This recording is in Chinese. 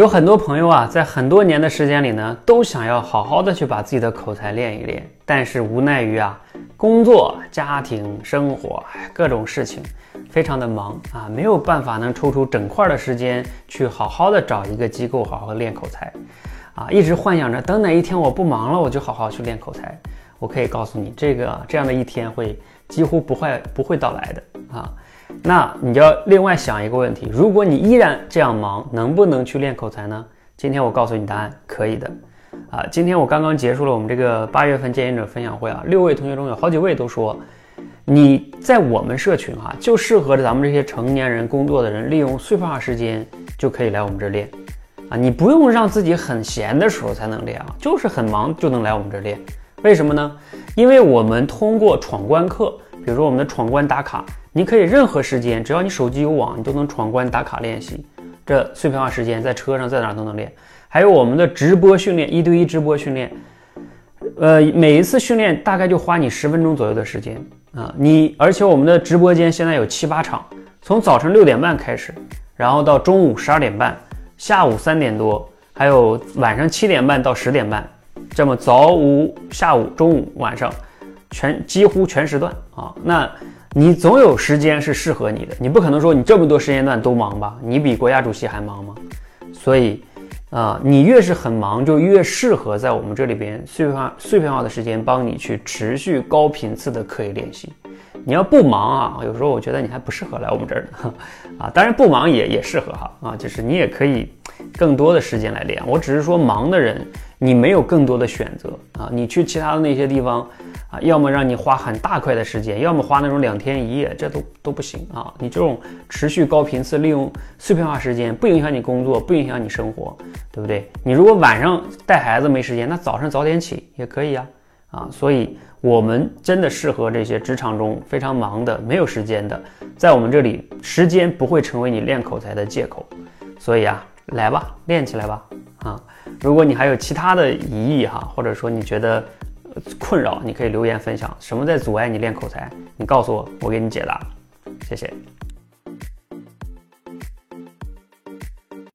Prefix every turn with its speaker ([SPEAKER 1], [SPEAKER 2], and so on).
[SPEAKER 1] 有很多朋友啊，在很多年的时间里呢，都想要好好的去把自己的口才练一练，但是无奈于啊，工作、家庭、生活各种事情，非常的忙啊，没有办法能抽出整块的时间去好好的找一个机构好好练口才，啊，一直幻想着等哪一天我不忙了，我就好好去练口才。我可以告诉你，这个这样的一天会几乎不会不会到来的啊。那你就要另外想一个问题：如果你依然这样忙，能不能去练口才呢？今天我告诉你答案，可以的。啊，今天我刚刚结束了我们这个八月份建言者分享会啊，六位同学中有好几位都说，你在我们社群哈，就适合着咱们这些成年人工作的人，利用碎片化时间就可以来我们这练。啊，你不用让自己很闲的时候才能练啊，就是很忙就能来我们这练。为什么呢？因为我们通过闯关课，比如说我们的闯关打卡。你可以任何时间，只要你手机有网，你都能闯关打卡练习。这碎片化时间，在车上在哪都能练。还有我们的直播训练，一对一直播训练，呃，每一次训练大概就花你十分钟左右的时间啊。你而且我们的直播间现在有七八场，从早晨六点半开始，然后到中午十二点半，下午三点多，还有晚上七点半到十点半，这么早午下午中午晚上，全几乎全时段啊。那。你总有时间是适合你的，你不可能说你这么多时间段都忙吧？你比国家主席还忙吗？所以，啊，你越是很忙，就越适合在我们这里边碎片化、碎片化的时间帮你去持续高频次的刻意练习。你要不忙啊，有时候我觉得你还不适合来我们这儿呢，啊，当然不忙也也适合哈，啊，就是你也可以更多的时间来练。我只是说忙的人，你没有更多的选择啊，你去其他的那些地方。啊，要么让你花很大块的时间，要么花那种两天一夜，这都都不行啊！你这种持续高频次利用碎片化时间，不影响你工作，不影响你生活，对不对？你如果晚上带孩子没时间，那早上早点起也可以啊！啊，所以我们真的适合这些职场中非常忙的、没有时间的，在我们这里，时间不会成为你练口才的借口。所以啊，来吧，练起来吧！啊，如果你还有其他的疑义哈，或者说你觉得。困扰，你可以留言分享什么在阻碍你练口才？你告诉我，我给你解答。谢谢。